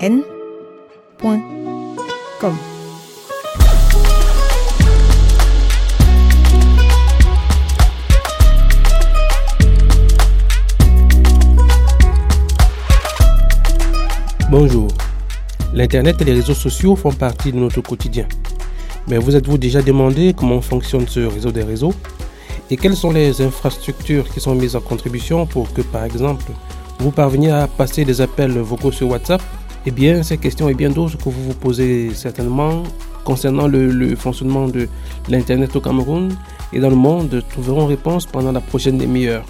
n.com. Bonjour. L'Internet et les réseaux sociaux font partie de notre quotidien. Mais vous êtes-vous déjà demandé comment fonctionne ce réseau des réseaux? Et quelles sont les infrastructures qui sont mises en contribution pour que, par exemple, vous parveniez à passer des appels vocaux sur WhatsApp? Eh bien, ces questions et bien d'autres que vous vous posez certainement concernant le, fonctionnement de l'Internet au Cameroun et dans le monde trouveront réponse pendant la prochaine demi-heure.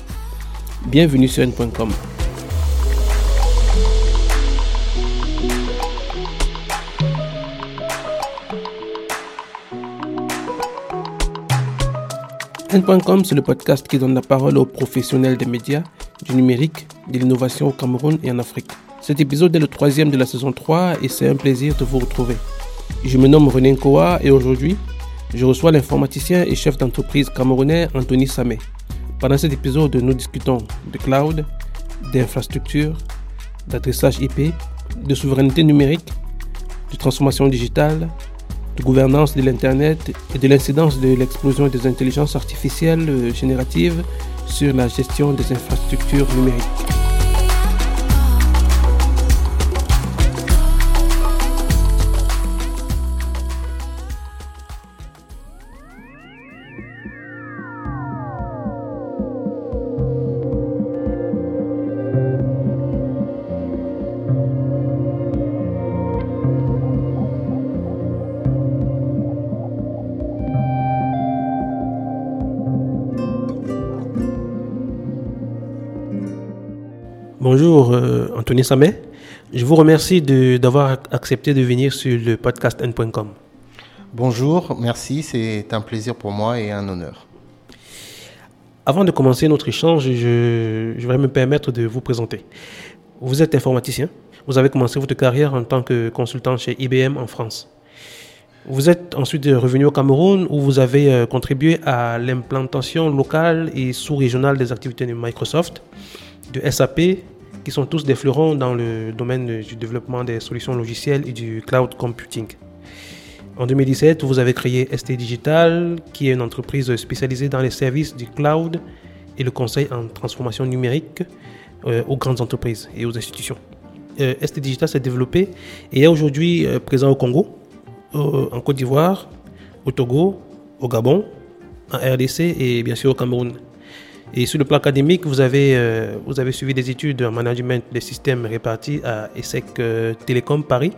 Bienvenue sur n.com. N.com, c'est le podcast qui donne la parole aux professionnels des médias, du numérique, de l'innovation au Cameroun et en Afrique. Cet épisode est le troisième de la saison 3 et c'est un plaisir de vous retrouver. Je me nomme René Nkoa et aujourd'hui, je reçois l'informaticien et chef d'entreprise camerounais Anthony Samé. Pendant cet épisode, nous discutons de cloud, d'infrastructure, d'adressage IP, de souveraineté numérique, de transformation digitale, de gouvernance de l'Internet et de l'incidence de l'explosion des intelligences artificielles euh, génératives sur la gestion des infrastructures numériques. Bonjour euh, Anthony Samet. Je vous remercie d'avoir accepté de venir sur le podcast n.com. Bonjour, merci, c'est un plaisir pour moi et un honneur. Avant de commencer notre échange, je, je vais me permettre de vous présenter. Vous êtes informaticien, vous avez commencé votre carrière en tant que consultant chez IBM en France. Vous êtes ensuite revenu au Cameroun où vous avez euh, contribué à l'implantation locale et sous-régionale des activités de Microsoft, de SAP qui sont tous des fleurons dans le domaine du développement des solutions logicielles et du cloud computing. En 2017, vous avez créé ST Digital, qui est une entreprise spécialisée dans les services du cloud et le conseil en transformation numérique euh, aux grandes entreprises et aux institutions. Euh, ST Digital s'est développé et est aujourd'hui euh, présent au Congo, en Côte d'Ivoire, au Togo, au Gabon, en RDC et bien sûr au Cameroun. Et sur le plan académique, vous avez, euh, vous avez suivi des études en management des systèmes répartis à ESSEC euh, Télécom Paris,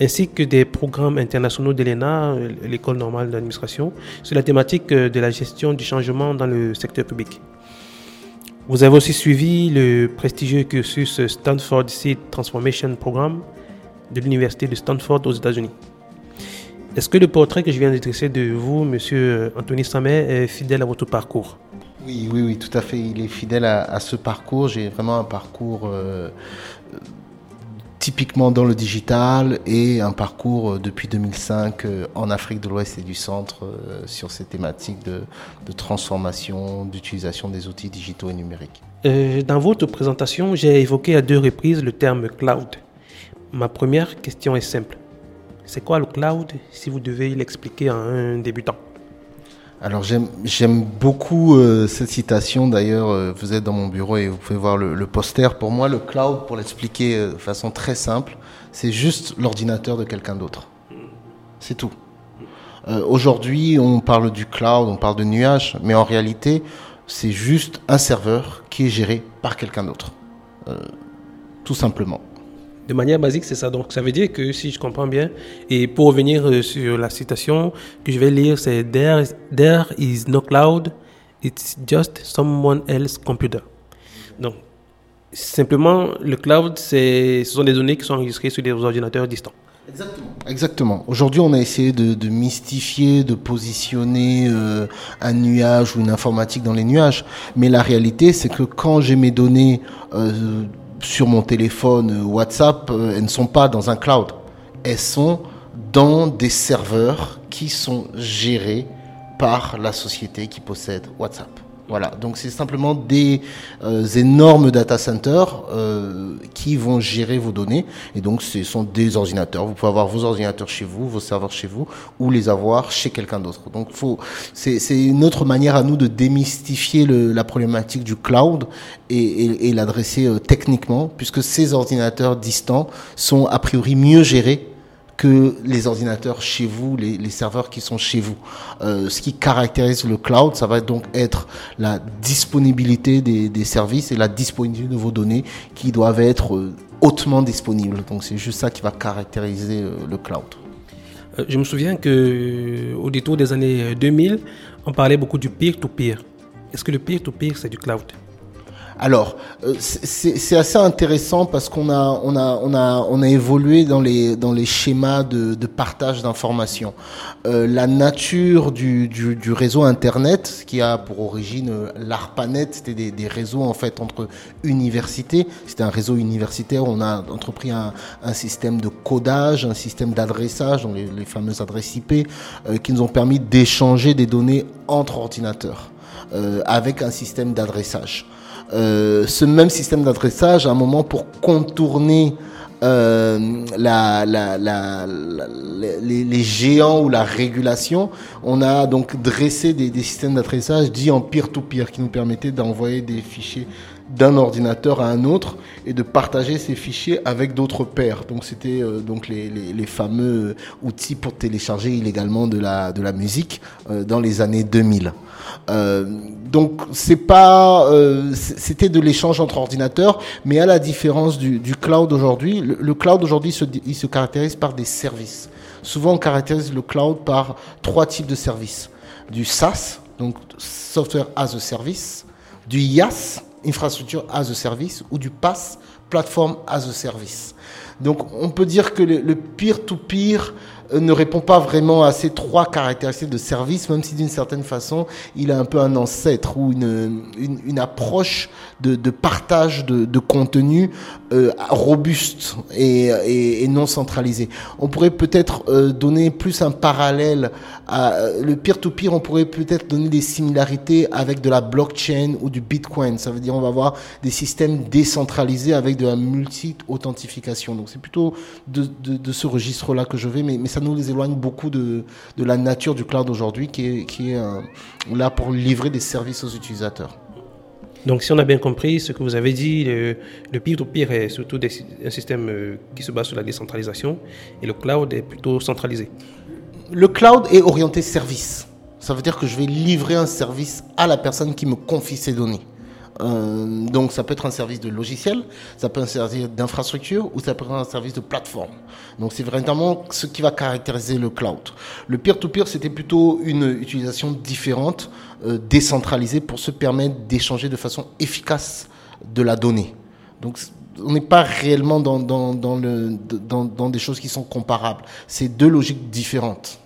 ainsi que des programmes internationaux d'ELENA, euh, l'école normale d'administration, sur la thématique de la gestion du changement dans le secteur public. Vous avez aussi suivi le prestigieux cursus Stanford Seed Transformation Program de l'Université de Stanford aux États-Unis. Est-ce que le portrait que je viens de dresser de vous, monsieur Anthony Samet, est fidèle à votre parcours? Oui, oui, oui, tout à fait. Il est fidèle à, ce parcours. J'ai vraiment un parcours euh, typiquement dans le digital et un parcours euh, depuis 2005 euh, en Afrique de l'Ouest et du Centre sur ces thématiques de, transformation, d'utilisation des outils digitaux et numériques. dans votre présentation, j'ai évoqué à deux reprises le terme cloud. Ma première question est simple. C'est quoi le cloud si vous devez l'expliquer à un débutant? Alors j'aime beaucoup euh, cette citation. D'ailleurs, euh, vous êtes dans mon bureau et vous pouvez voir le, poster. Pour moi, le cloud, pour l'expliquer euh, de façon très simple, c'est juste l'ordinateur de quelqu'un d'autre. C'est tout. Aujourd'hui, on parle du cloud, on parle de nuage, mais en réalité, c'est juste un serveur qui est géré par quelqu'un d'autre. tout simplement. De manière basique, c'est ça. Donc, ça veut dire que si je comprends bien, et pour revenir euh, sur la citation que je vais lire, c'est there, there is no cloud, it's just someone else's computer. Donc, simplement, le cloud, ce sont des données qui sont enregistrées sur des ordinateurs distants. Exactement. Exactement. Aujourd'hui, on a essayé de, mystifier, de positionner euh, un nuage ou une informatique dans les nuages. Mais la réalité, c'est que quand j'ai mes données euh, sur mon téléphone euh, WhatsApp, euh, elles ne sont pas dans un cloud. Elles sont dans des serveurs qui sont gérés par la société qui possède WhatsApp. Voilà, donc c'est simplement des euh, énormes data centers euh, qui vont gérer vos données. Et donc ce sont des ordinateurs. Vous pouvez avoir vos ordinateurs chez vous, vos serveurs chez vous, ou les avoir chez quelqu'un d'autre. Donc c'est, une autre manière à nous de démystifier la problématique du cloud et, et, et l'adresser euh, techniquement, puisque ces ordinateurs distants sont a priori mieux gérés que les ordinateurs chez vous, les, serveurs qui sont chez vous. Euh, ce qui caractérise le cloud, ça va donc être la disponibilité des, services et la disponibilité de vos données qui doivent être euh, hautement disponibles. Donc c'est juste ça qui va caractériser euh, le cloud. Je me souviens que au détour des années 2000, on parlait beaucoup du peer-to-peer. Est-ce que le peer-to-peer, c'est du cloud? Alors, euh, c'est assez intéressant parce qu'on a, on a, on a, on a évolué dans les, dans les schémas de, de partage d'informations. Euh, la nature du, du, du réseau Internet, qui a pour origine euh, l'ARPANET, c'était des, des réseaux en fait entre universités. C'était un réseau universitaire. On a entrepris un, un système de codage, un système d'adressage, donc les, les fameuses adresses IP, euh, qui nous ont permis d'échanger des données entre ordinateurs euh, avec un système d'adressage. Euh, ce même système d'adressage, à un moment, pour contourner euh, les, géants ou la régulation, on a donc dressé des, systèmes d'adressage dits en peer-to-peer qui nous permettaient d'envoyer des fichiers d'un ordinateur à un autre et de partager ces fichiers avec d'autres pairs. Donc c'était euh, donc les, fameux outils pour télécharger illégalement de la, musique dans les années 2000. Euh, donc c'est pas, euh, c'était de l'échange entre ordinateurs, mais à la différence du, du cloud aujourd'hui, le, cloud aujourd'hui se, il se caractérise par des services. Souvent on caractérise le cloud par trois types de services du SaaS, donc software as a service, du IaaS, infrastructure as a service, ou du PaaS, platform as a service. Donc on peut dire que le le peer-to-peer ne répond pas vraiment à ces trois caractéristiques de service, même si d'une certaine façon, il a un peu un ancêtre ou une, une, approche de, de partage de, de contenu euh, robuste et, et, non centralisé. On pourrait peut-être euh, donner plus un parallèle à euh, le peer-to-peer, on pourrait peut-être donner des similarités avec de la blockchain ou du bitcoin. Ça veut dire on va avoir des systèmes décentralisés avec de la multi-authentification. Donc c'est plutôt de, de, ce registre-là que je vais, mais ça nous éloigne beaucoup de, de la nature du cloud aujourd'hui qui est, qui est euh, là pour livrer des services aux utilisateurs. Donc, si on a bien compris ce que vous avez dit, le, le peer-to-peer est surtout des- un système euh, qui se base sur la décentralisation et le cloud est plutôt centralisé. Le cloud est orienté service. Ça veut dire que je vais livrer un service à la personne qui me confie ses données. Euh, donc ça peut être un service de logiciel, ça peut être un service d'infrastructure ou ça peut être un service de plateforme. Donc c'est vraiment ce qui va caractériser le cloud. Le peer-to-peer, c'était plutôt une utilisation différente, euh, décentralisée pour se permettre d'échanger de façon efficace de la donnée. Donc on n'est pas réellement dans, dans, dans, des choses qui sont comparables. C'est deux logiques différentes.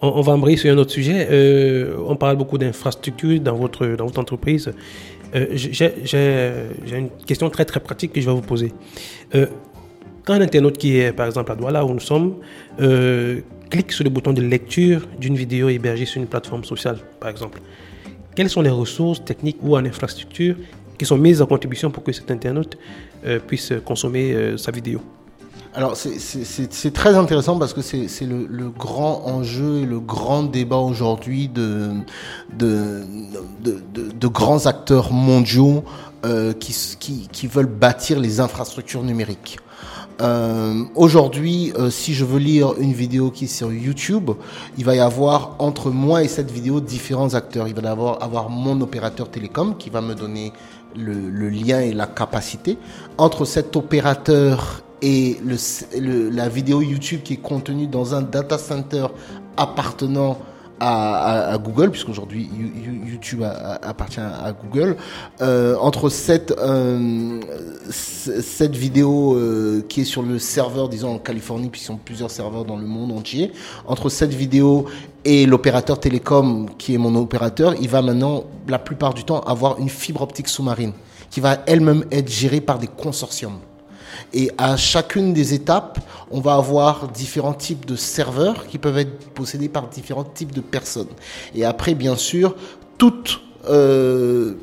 On, on va embrayer sur un autre sujet. Euh, on parle beaucoup d'infrastructure dans votre, dans votre entreprise. Euh, j'ai une question très très pratique que je vais vous poser. Euh, quand un internaute qui est par exemple à Douala où nous sommes euh, clique sur le bouton de lecture d'une vidéo hébergée sur une plateforme sociale, par exemple, quelles sont les ressources techniques ou en infrastructure qui sont mises en contribution pour que cet internaute puisse consommer sa vidéo? Alors c'est- très intéressant parce que c'est le, le grand enjeu et le grand débat aujourd'hui de, de, de, de- de grands acteurs mondiaux euh, qui, qui, qui veulent bâtir les infrastructures numériques. Euh, Aujourd'hui, euh, si je veux lire une vidéo qui est sur YouTube, il va y avoir entre moi et cette vidéo différents acteurs. Il va y avoir, avoir mon opérateur télécom qui va me donner le, le lien et la capacité. Entre cet opérateur et la vidéo YouTube qui est contenue dans un data center appartenant à, à- à Google, puisqu'aujourd'hui You- You- YouTube appartient à Google, euh, entre cette, euh, cette vidéo euh, qui est sur le serveur, disons en Californie, puisqu'ils sont plusieurs serveurs dans le monde entier, entre cette vidéo et l'opérateur télécom qui est mon opérateur, il va maintenant, la plupart du temps, avoir une fibre optique sous-marine qui va elle-même être gérée par des consortiums. Et à chacune des étapes, on va avoir différents types de serveurs qui peuvent être possédés par différents types de personnes. Et après, bien sûr, toute euh,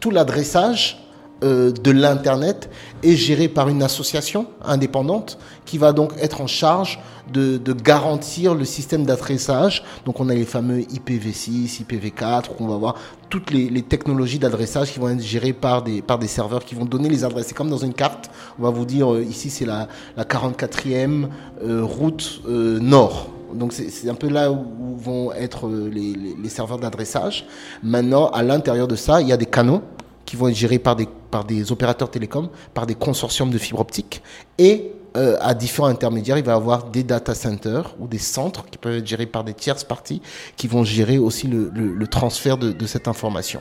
tout l'adressage euh, de l'Internet est géré par une association indépendante qui va donc être en charge de, garantir le système d'adressage. Donc on a les fameux IPv6, IPv4, on va voir toutes les, les technologies d'adressage qui vont être gérées par des, par des serveurs qui vont donner les adresses. C'est comme dans une carte, on va vous dire euh, ici c'est la, la 44e euh, route euh, nord. Donc c'est un peu là où vont être les, les, les serveurs d'adressage. Maintenant, à l'intérieur de ça, il y a des canaux qui vont être gérés par des, par des opérateurs télécoms, par des consortiums de fibre optique. Et euh, à différents intermédiaires, il va y avoir des data centers ou des centres qui peuvent être gérés par des tierces parties qui vont gérer aussi le, transfert de, cette information.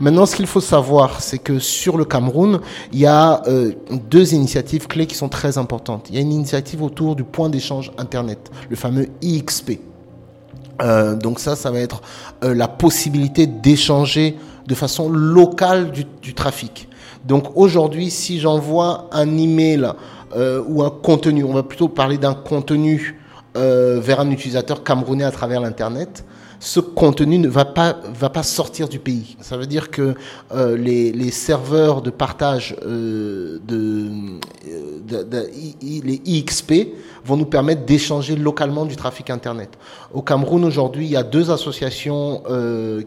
Maintenant, ce qu'il faut savoir, c'est que sur le Cameroun, il y a euh, deux initiatives clés qui sont très importantes. Il y a une initiative autour du point d'échange Internet, le fameux IXP. Euh, donc ça, ça va être la possibilité d'échanger de façon locale du, du trafic. Donc aujourd'hui, si j'envoie un email euh, ou un contenu, on va plutôt parler d'un contenu euh, vers un utilisateur camerounais à travers l'internet, ce contenu ne va pas va sortir du pays. Ça veut dire que euh, les, serveurs de partage de, les IXP vont nous permettre d'échanger localement du trafic internet. Au Cameroun aujourd'hui, il y a deux associations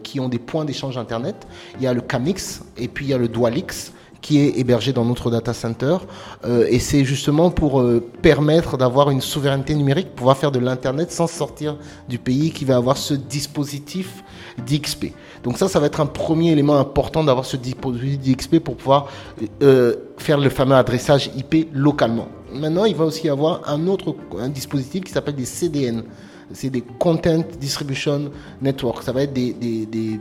qui ont des points d'échange internet. Il y a le Camix et puis il y a le Dualix qui est hébergé dans notre data center. Euh, et c'est justement pour euh, permettre d'avoir une souveraineté numérique, pouvoir faire de l'Internet sans sortir du pays, qui va avoir ce dispositif d'XP. Donc ça, ça va être un premier élément important d'avoir ce dispositif d'XP pour pouvoir euh, faire le fameux adressage IP localement. Maintenant, il va aussi y avoir un autre un dispositif qui s'appelle des CDN. C'est des Content Distribution Network. Ça va être des, des, des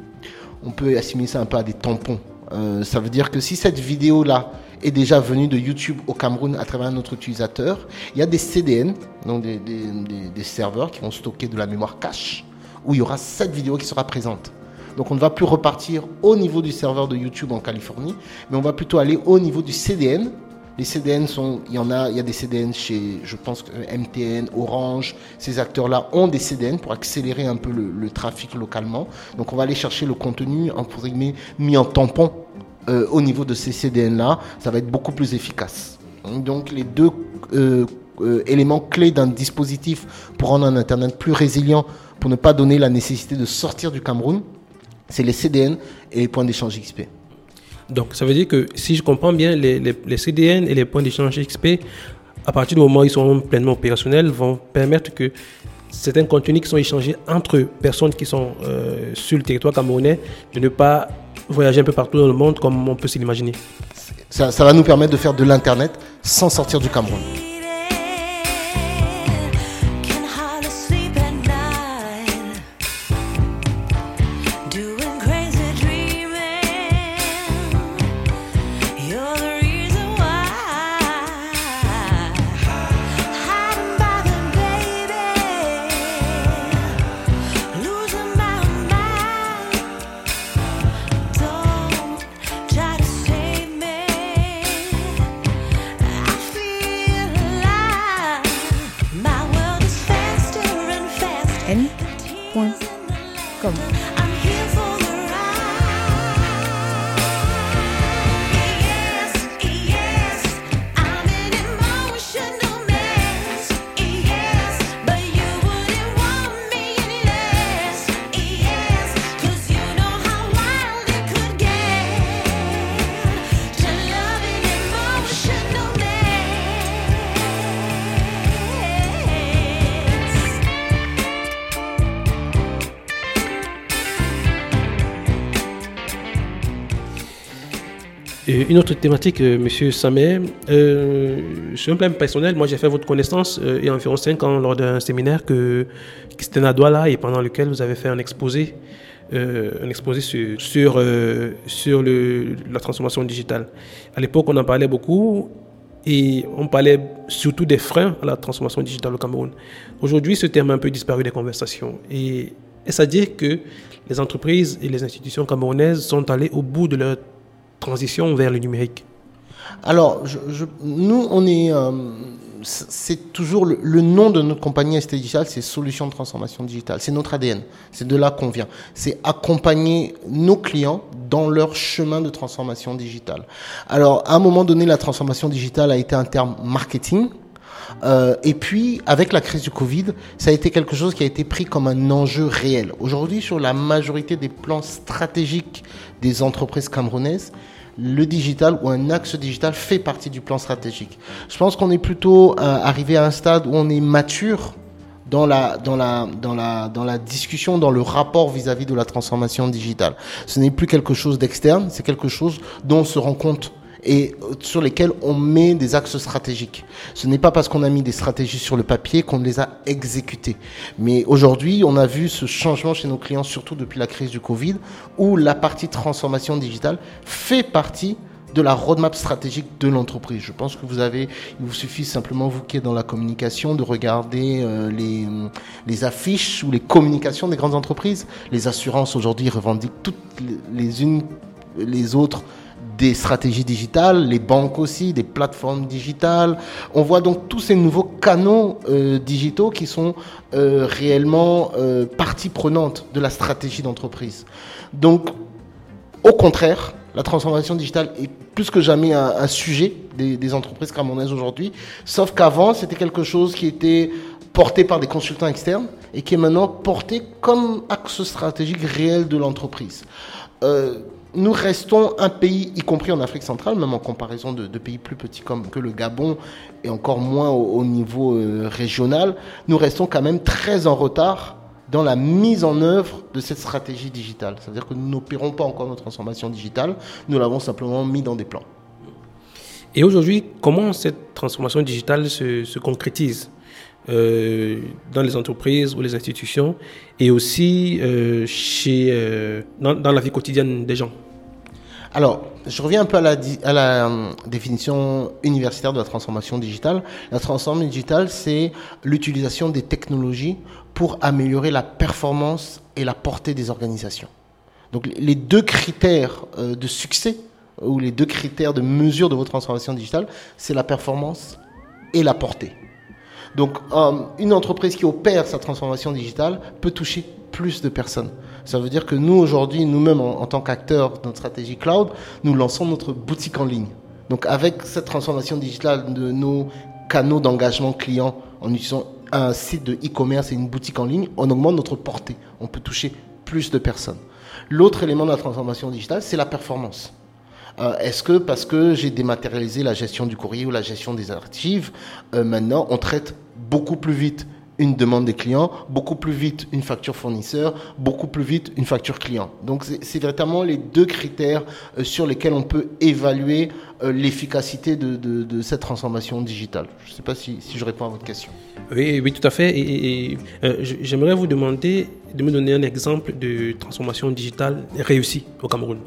on peut assimiler ça un peu à des tampons. Euh, ça veut dire que si cette vidéo-là est déjà venue de YouTube au Cameroun à travers un autre utilisateur, il y a des CDN, donc des serveurs qui vont stocker de la mémoire cache, où il y aura cette vidéo qui sera présente. Donc on ne va plus repartir au niveau du serveur de YouTube en Californie, mais on va plutôt aller au niveau du CDN. Les CDN sont, il y en a, il y a des CDN chez, je pense que MTN, Orange, ces acteurs-là ont des CDN pour accélérer un peu le, trafic localement. Donc on va aller chercher le contenu entre guillemets mis en tampon euh, au niveau de ces CDN-là, ça va être beaucoup plus efficace. Donc les deux euh, euh, éléments clés d'un dispositif pour rendre un Internet plus résilient, pour ne pas donner la nécessité de sortir du Cameroun, c'est les CDN et les points d'échange XP. Donc, ça veut dire que si je comprends bien, les, CDN et les points d'échange XP, à partir du moment où ils sont pleinement opérationnels, vont permettre que certains contenus qui sont échangés entre personnes qui sont euh, sur le territoire camerounais de ne pas voyager un peu partout dans le monde comme on peut s'imaginer. Ça, ça va nous permettre de faire de l'Internet sans sortir du Cameroun. Une autre thématique, euh, Monsieur Samet, euh, sur un plan personnel, moi j'ai fait votre connaissance euh, il y a environ 5 ans lors d'un séminaire que, qui c'était à Douala et pendant lequel vous avez fait un exposé, euh, un exposé sur, sur, sur le, la transformation digitale. À l'époque, on en parlait beaucoup et on parlait surtout des freins à la transformation digitale au Cameroun. Aujourd'hui, ce terme a un peu disparu des conversations. Et est-ce à dire que les entreprises et les institutions camerounaises sont allées au bout de leur transition vers le numérique Alors, nous, on est, euh, c'est toujours le, nom de notre compagnie ST Digital, c'est Solutions de transformation digitale. C'est notre ADN. C'est de là qu'on vient. C'est accompagner nos clients dans leur chemin de transformation digitale. Alors, à un moment donné, la transformation digitale a été un terme marketing. Euh, et puis, avec la crise du Covid, ça a été quelque chose qui a été pris comme un enjeu réel. Aujourd'hui, sur la majorité des plans stratégiques des entreprises camerounaises, le digital ou un axe digital fait partie du plan stratégique. Je pense qu'on est plutôt euh, arrivé à un stade où on est mature dans la, discussion, dans le rapport vis-à-vis -vis de la transformation digitale. Ce n'est plus quelque chose d'externe, c'est quelque chose dont on se rend compte et sur lesquels on met des axes stratégiques. Ce n'est pas parce qu'on a mis des stratégies sur le papier qu'on les a exécutées. Mais aujourd'hui, on a vu ce changement chez nos clients, surtout depuis la crise du Covid, où la partie transformation digitale fait partie de la roadmap stratégique de l'entreprise. Je pense que vous avez, il vous suffit simplement, vous qui êtes dans la communication, de regarder euh, les, les affiches ou les communications des grandes entreprises. Les assurances aujourd'hui revendiquent toutes les unes les autres des stratégies digitales, les banques aussi, des plateformes digitales. On voit donc tous ces nouveaux canaux euh, digitaux qui sont euh, réellement euh, partie prenante de la stratégie d'entreprise. Donc, au contraire, la transformation digitale est plus que jamais un, sujet des, des entreprises camerounaises aujourd'hui, sauf qu'avant, c'était quelque chose qui était porté par des consultants externes et qui est maintenant porté comme axe stratégique réel de l'entreprise. Euh, nous restons un pays, y compris en Afrique centrale, même en comparaison de, pays plus petits comme que le Gabon et encore moins au, au niveau euh, régional, nous restons quand même très en retard dans la mise en œuvre de cette stratégie digitale. C'est-à-dire que nous n'opérons pas encore notre transformation digitale, nous l'avons simplement mis dans des plans. Et aujourd'hui, comment cette transformation digitale se concrétise? Euh, dans les entreprises ou les institutions et aussi euh, chez, euh, dans, la vie quotidienne des gens alors, je reviens un peu à la, à la définition universitaire de la transformation digitale. La transformation digitale, c'est l'utilisation des technologies pour améliorer la performance et la portée des organisations. Donc, les deux critères de succès ou les deux critères de mesure de votre transformation digitale, c'est la performance et la portée. Donc, euh, une entreprise qui opère sa transformation digitale peut toucher plus de personnes. Ça veut dire que nous, aujourd'hui, nous-mêmes, en, en, tant qu'acteurs de notre stratégie cloud, nous lançons notre boutique en ligne. Donc, avec cette transformation digitale de nos canaux d'engagement client, en utilisant un site de e-commerce et une boutique en ligne, on augmente notre portée. On peut toucher plus de personnes. L'autre élément de la transformation digitale, c'est la performance. Euh, Est-ce que parce que j'ai dématérialisé la gestion du courrier ou la gestion des archives, euh, maintenant on traite beaucoup plus vite une demande des clients, beaucoup plus vite une facture fournisseur, beaucoup plus vite une facture client? Donc c'est véritablement les deux critères euh, sur lesquels on peut évaluer l'efficacité de, cette transformation digitale. Je ne sais pas si, je réponds à votre question. Oui, oui tout à fait. Et, j'aimerais vous demander de me donner un exemple de transformation digitale réussie au Cameroun.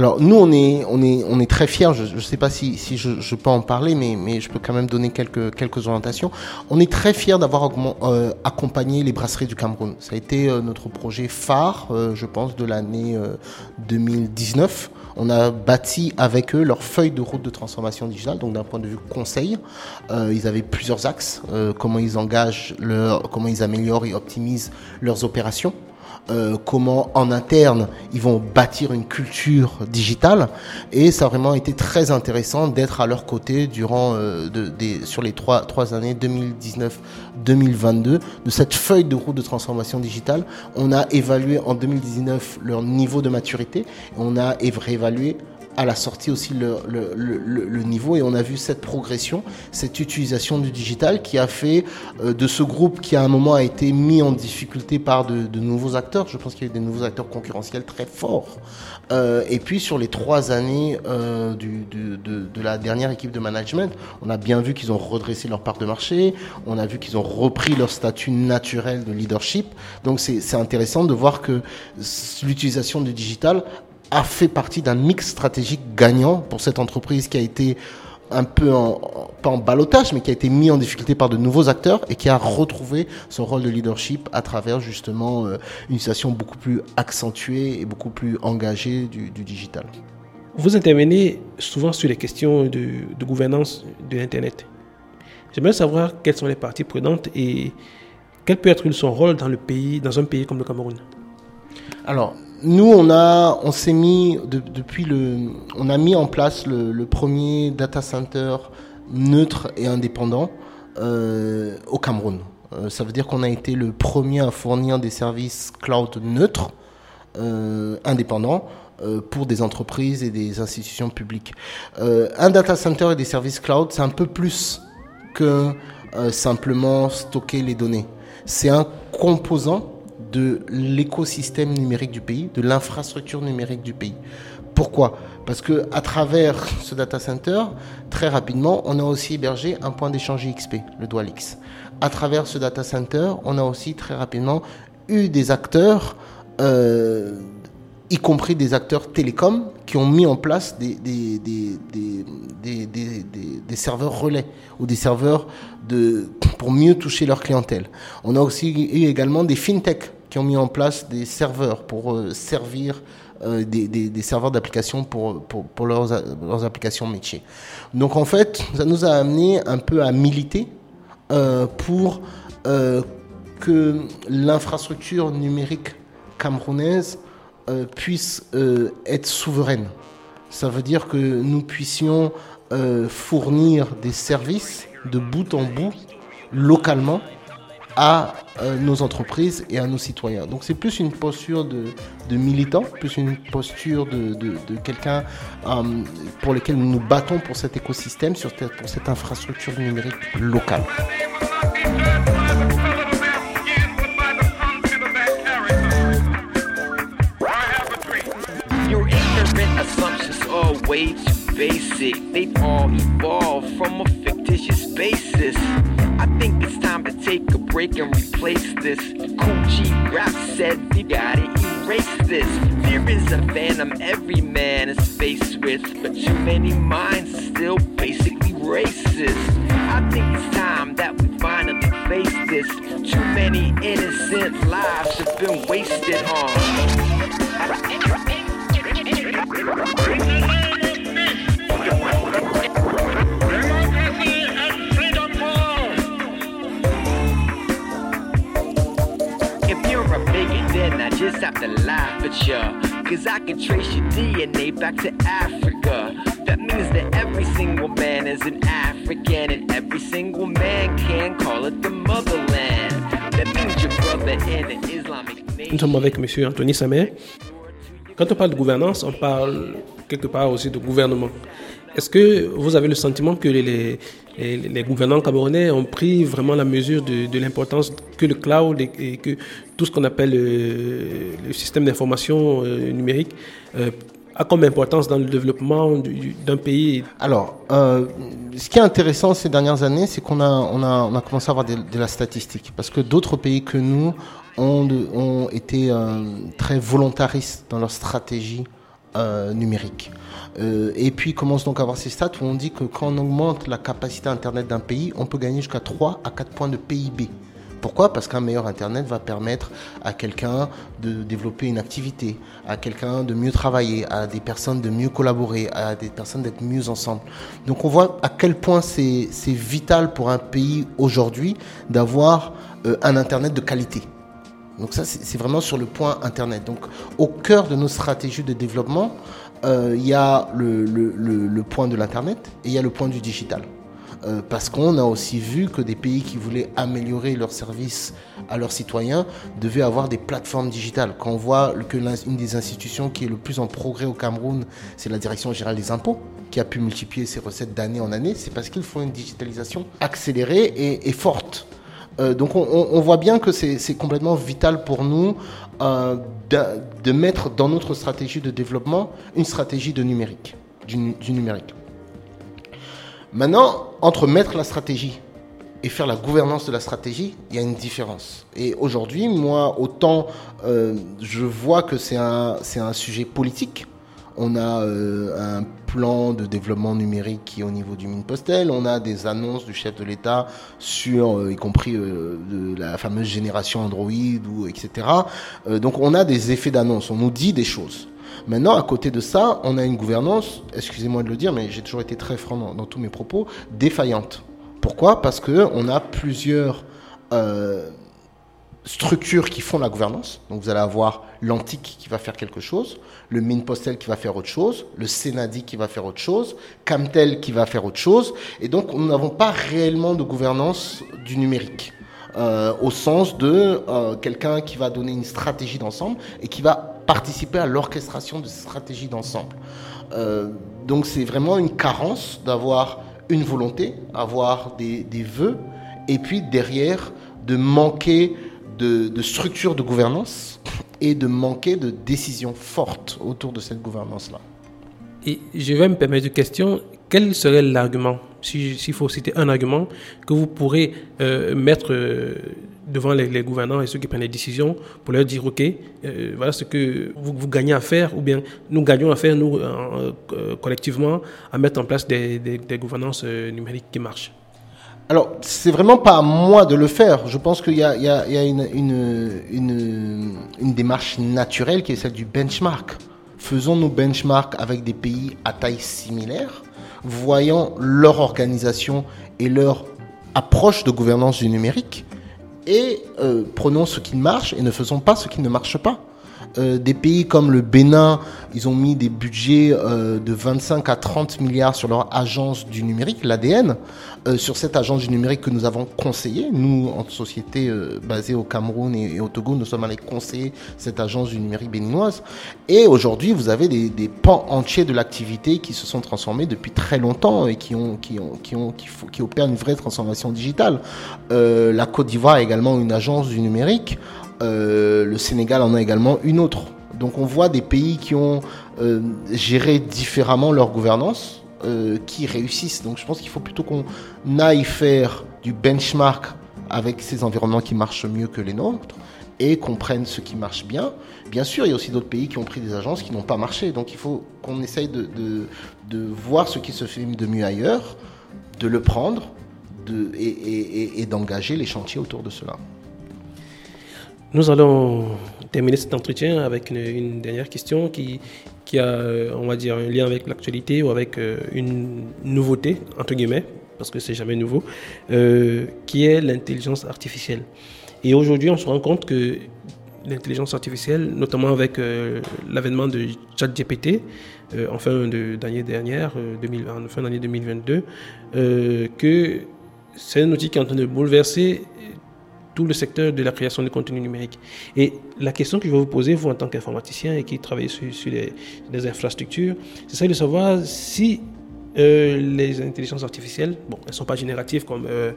Alors nous on est on est on est très fiers. Je ne sais pas si, je, peux en parler, mais mais je peux quand même donner quelques quelques orientations. On est très fiers d'avoir euh, accompagné les brasseries du Cameroun. Ça a été euh, notre projet phare, euh, je pense, de l'année 2019. On a bâti avec eux leur feuille de route de transformation digitale. Donc d'un point de vue conseil, ils avaient plusieurs axes. comment ils engagent leur, comment ils améliorent et optimisent leurs opérations euh, comment en interne ils vont bâtir une culture digitale et ça a vraiment été très intéressant d'être à leur côté durant euh, sur les trois années 2019-2022 de cette feuille de route de transformation digitale. On a évalué en 2019 leur niveau de maturité et on a réévalué à la sortie aussi le, niveau et on a vu cette progression, cette utilisation du digital qui a fait euh, de ce groupe qui à un moment a été mis en difficulté par de, nouveaux acteurs, je pense qu'il y a eu des nouveaux acteurs concurrentiels très forts. Euh, et puis sur les trois années euh, du, de, de, la dernière équipe de management, on a bien vu qu'ils ont redressé leur part de marché, on a vu qu'ils ont repris leur statut naturel de leadership. Donc c'est intéressant de voir que l'utilisation du digital a fait partie d'un mix stratégique gagnant pour cette entreprise qui a été un peu en, pas en balotage, mais qui a été mis en difficulté par de nouveaux acteurs et qui a retrouvé son rôle de leadership à travers justement euh, une situation beaucoup plus accentuée et beaucoup plus engagée du, du digital. Vous intervenez souvent sur les questions de, de gouvernance de l'Internet. J'aimerais savoir quelles sont les parties prenantes et quel peut être son rôle dans le pays, dans un pays comme le Cameroun. Alors, nous, on a, on s'est mis depuis le, on a mis en place le, premier data center neutre et indépendant euh, au Cameroun. Euh, ça veut dire qu'on a été le premier à fournir des services cloud neutres, euh, indépendants, pour des entreprises et des institutions publiques. un data center et des services cloud, c'est un peu plus que simplement stocker les données. C'est un composant de l'écosystème numérique du pays, de l'infrastructure numérique du pays. Pourquoi? Parce que à travers ce data center, très rapidement, on a aussi hébergé un point d'échange XP, le DualX. À travers ce data center, on a aussi très rapidement eu des acteurs, euh, y compris des acteurs télécoms, qui ont mis en place des, serveurs relais ou des serveurs pour mieux toucher leur clientèle. On a aussi eu également des fintech qui ont mis en place des serveurs pour euh, servir euh, des, serveurs d'application pour, leurs, applications métiers. Donc en fait, ça nous a amené un peu à militer euh, pour que l'infrastructure numérique camerounaise puisse être souveraine. Ça veut dire que nous puissions fournir des services de bout en bout localement à euh, nos entreprises et à nos citoyens. Donc c'est plus une posture de, militant, plus une posture de, quelqu'un euh, pour lequel nous nous battons pour cet écosystème, pour cette infrastructure numérique locale. Break and replace this. Coochie rap said we gotta erase this. Fear is a phantom every man is faced with, but too many minds still basically racist. I think it's time that we finally face this. Too many innocent lives have been wasted on. Just have to laugh at ya. Cause I can trace your DNA back to Africa. That means that every single man is an African, and every single man can call it the motherland. That means your brother in an Islamic nation. Nous sommes avec M. Anthony Samer. Quand on parle de gouvernance, on parle quelque part aussi de gouvernement. Est-ce que vous avez le sentiment que les, gouvernants camerounais ont pris vraiment la mesure de, l'importance que le cloud et, que tout ce qu'on appelle euh, le, système d'information euh, numérique euh, a comme importance dans le développement d'un pays? Alors, ce qui est intéressant ces dernières années, c'est qu'on a, commencé à avoir de, la statistique. Parce que d'autres pays que nous ont été très volontaristes dans leur stratégie numérique. Euh, et puis commence donc à avoir ces stats où on dit que quand on augmente la capacité Internet d'un pays, on peut gagner jusqu'à 3 à 4 points de PIB. Pourquoi? Parce qu'un meilleur Internet va permettre à quelqu'un de développer une activité, à quelqu'un de mieux travailler, à des personnes de mieux collaborer, à des personnes d'être mieux ensemble. Donc on voit à quel point c'est vital pour un pays aujourd'hui d'avoir euh, un Internet de qualité. Donc ça, c'est vraiment sur le point Internet. Donc au cœur de nos stratégies de développement, euh, il y a le, point de l'Internet et il y a le point du digital. Euh, parce qu'on a aussi vu que des pays qui voulaient améliorer leurs services à leurs citoyens devaient avoir des plateformes digitales. Quand on voit que une des institutions qui est le plus en progrès au Cameroun, c'est la Direction générale des impôts, qui a pu multiplier ses recettes d'année en année, c'est parce qu'ils font une digitalisation accélérée et forte. Euh, donc on, voit bien que c'est complètement vital pour nous euh, de, mettre dans notre stratégie de développement une stratégie de numérique, du, numérique. Maintenant, entre mettre la stratégie et faire la gouvernance de la stratégie, il y a une différence. Et aujourd'hui, moi, autant euh, je vois que c'est un, un sujet politique, on a euh, un plan de développement numérique qui est au niveau du Minpostel. On a des annonces du chef de l'État sur, euh, y compris euh, la fameuse génération Android ou etc. donc on a des effets d'annonce. On nous dit des choses. Maintenant, à côté de ça, on a une gouvernance, excusez-moi de le dire, mais j'ai toujours été très franc dans tous mes propos, défaillante. Pourquoi? Parce que on a plusieurs euh, structures qui font la gouvernance. Donc vous allez avoir l'antique qui va faire quelque chose, le Minpostel qui va faire autre chose, le Senadi qui va faire autre chose, Camtel qui va faire autre chose. Et donc nous n'avons pas réellement de gouvernance du numérique. Euh, au sens de euh, quelqu'un qui va donner une stratégie d'ensemble et qui va participer à l'orchestration de cette stratégie d'ensemble. Euh, donc c'est vraiment une carence d'avoir une volonté, avoir des, des vœux, et puis derrière de manquer de, structure de gouvernance et de manquer de décisions fortes autour de cette gouvernance-là. Et je vais me permettre une question. Quel serait l'argument, s'il faut citer un argument, que vous pourrez euh, mettre euh, devant les, gouvernants et ceux qui prennent les décisions pour leur dire, OK, euh, voilà ce que vous, gagnez à faire, ou bien nous gagnons à faire, nous, collectivement, à mettre en place des gouvernances numériques qui marchent alors, c'est vraiment pas à moi de le faire. Je pense qu'il y a, une, démarche naturelle qui est celle du benchmark. Faisons nos benchmarks avec des pays à taille similaire, voyant leur organisation et leur approche de gouvernance du numérique, et euh, prenons ce qui marche et ne faisons pas ce qui ne marche pas. Euh, des pays comme le Bénin, ils ont mis des budgets euh, de 25 à 30 milliards sur leur agence du numérique, l'ADN, euh, sur cette agence du numérique que nous avons conseillée. Nous, en société basée au Cameroun et, au Togo, nous sommes allés conseiller cette agence du numérique béninoise. Et aujourd'hui, vous avez des, pans entiers de l'activité qui se sont transformés depuis très longtemps et qui ont, qui ont, qui ont, qui, qui opèrent une vraie transformation digitale. La Côte d'Ivoire a également une agence du numérique. Euh, le Sénégal en a également une autre. Donc on voit des pays qui ont euh, géré différemment leur gouvernance, euh, qui réussissent. Donc je pense qu'il faut plutôt qu'on aille faire du benchmark avec ces environnements qui marchent mieux que les nôtres et qu'on prenne ce qui marche bien. Bien sûr, il y a aussi d'autres pays qui ont pris des agences qui n'ont pas marché. Donc il faut qu'on essaye de, voir ce qui se fait de mieux ailleurs, de le prendre et d'engager les chantiers autour de cela. Nous allons terminer cet entretien avec une, dernière question qui, qui a, on va dire, un lien avec l'actualité ou avec euh, une nouveauté, entre guillemets, parce que c'est jamais nouveau, euh, qui est l'intelligence artificielle. Et aujourd'hui, on se rend compte que l'intelligence artificielle, notamment avec euh, l'avènement de ChatGPT, euh, en fin d'année dernière, 2020, en fin d'année 2022, que c'est un outil qui est en train de bouleverser tout le secteur de la création de contenu numérique. Et la question que je vais vous poser, vous en tant qu'informaticien et qui travaillez sur, sur les, infrastructures, c'est de savoir si euh, les intelligences artificielles, bon, elles ne sont pas génératives comme, euh,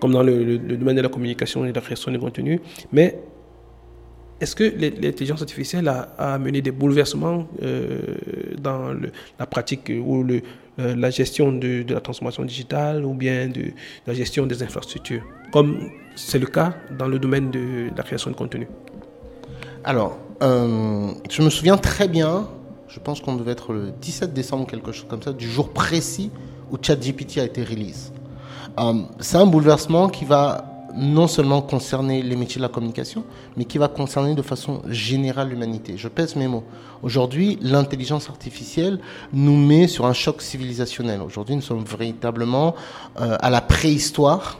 comme dans le, domaine de la communication et de la création de contenu, mais est-ce que l'intelligence artificielle a, a, amené des bouleversements euh, dans la pratique ou le, euh, la gestion de, la transformation digitale ou bien de, de, la gestion des infrastructures, comme c'est le cas dans le domaine de la création de contenu Alors, euh, je me souviens très bien, je pense qu'on devait être le 17 décembre, quelque chose comme ça, du jour précis où ChatGPT a été release. Euh, c'est un bouleversement qui va non seulement concerner les métiers de la communication, mais qui va concerner de façon générale l'humanité. Je pèse mes mots. Aujourd'hui, l'intelligence artificielle nous met sur un choc civilisationnel. Aujourd'hui, nous sommes véritablement euh, à la préhistoire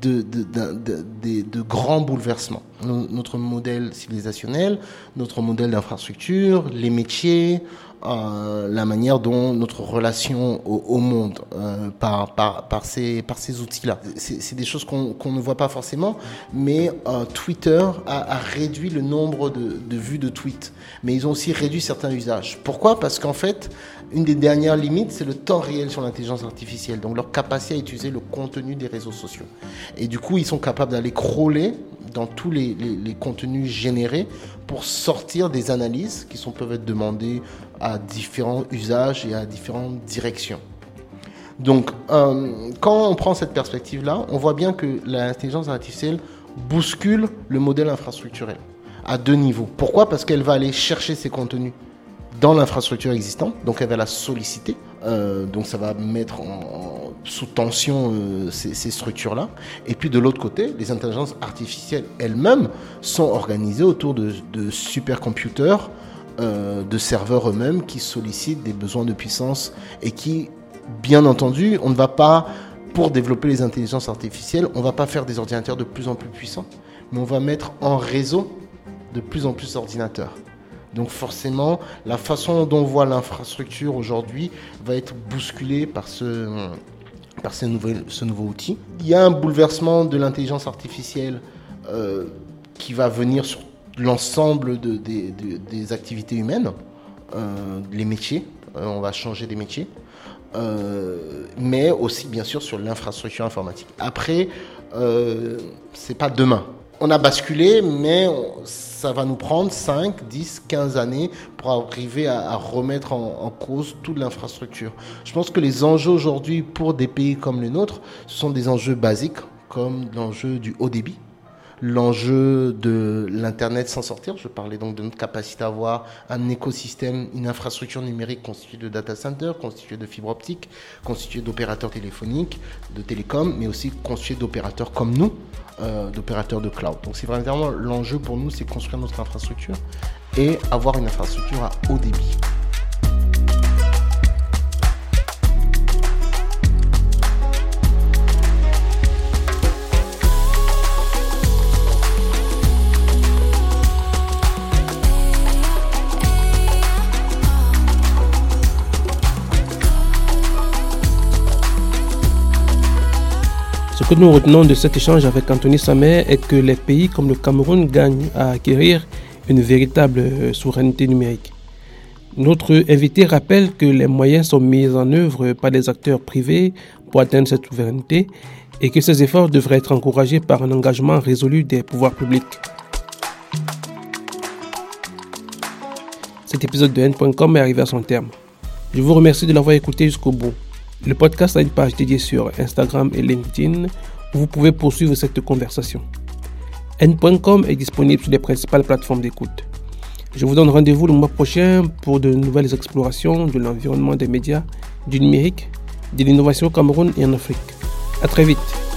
de, de, de, de, grands bouleversements. Notre modèle civilisationnel, notre modèle d'infrastructure, les métiers, euh, la manière dont notre relation au, monde euh, par, par, par, ces, par ces outils-là. C'est des choses qu'on qu ne voit pas forcément, mais euh, Twitter a, réduit le nombre de, de, vues de tweets, mais ils ont aussi réduit certains usages. Pourquoi? Parce qu'en fait, une des dernières limites, c'est le temps réel sur l'intelligence artificielle, donc leur capacité à utiliser le contenu des réseaux sociaux. Et du coup, ils sont capables d'aller crawler dans tous les, les, contenus générés pour sortir des analyses qui peuvent être demandées à différents usages et à différentes directions. Donc, euh, quand on prend cette perspective-là, on voit bien que l'intelligence artificielle bouscule le modèle infrastructurel à deux niveaux. Pourquoi? Parce qu'elle va aller chercher ses contenus dans l'infrastructure existante, donc elle va la solliciter, euh, donc ça va mettre sous tension euh, ces, structures-là. Et puis de l'autre côté, les intelligences artificielles elles-mêmes sont organisées autour de, supercomputers, euh, de serveurs eux-mêmes qui sollicitent des besoins de puissance et qui, bien entendu, on ne va pas pour développer les intelligences artificielles, on va pas faire des ordinateurs de plus en plus puissants, mais on va mettre en réseau de plus en plus d'ordinateurs. Donc forcément, la façon dont on voit l'infrastructure aujourd'hui va être bousculée par ce, nouveau outil. Il y a un bouleversement de l'intelligence artificielle euh, qui va venir sur l'ensemble de, des activités humaines, euh, les métiers. Euh, on va changer des métiers. mais aussi bien sûr sur l'infrastructure informatique. Après, c'est pas demain on a basculé, mais ça va nous prendre 5, 10, 15 années pour arriver à, remettre en, cause toute l'infrastructure. Je pense que les enjeux aujourd'hui pour des pays comme le nôtre, ce sont des enjeux basiques, comme l'enjeu du haut débit, l'enjeu de l'Internet sans sortir. Je parlais donc de notre capacité à avoir un écosystème, une infrastructure numérique constituée de data centers, constituée de fibres optiques, constituée d'opérateurs téléphoniques, de télécoms, mais aussi constituée d'opérateurs comme nous, euh, d'opérateurs de cloud. Donc c'est vraiment l'enjeu pour nous, c'est construire notre infrastructure et avoir une infrastructure à haut débit. Que nous retenons de cet échange avec Anthony Samer est que les pays comme le Cameroun gagnent à acquérir une véritable euh, souveraineté numérique. Notre invité rappelle que les moyens sont mis en œuvre par des acteurs privés pour atteindre cette souveraineté et que ces efforts devraient être encouragés par un engagement résolu des pouvoirs publics. Cet épisode de N.com est arrivé à son terme. Je vous remercie de l'avoir écouté jusqu'au bout. Le podcast a une page dédiée sur Instagram et LinkedIn où vous pouvez poursuivre cette conversation. N.com est disponible sur les principales plateformes d'écoute. Je vous donne rendez-vous le mois prochain pour de nouvelles explorations de l'environnement des médias, du numérique, de l'innovation au Cameroun et en Afrique. À très vite.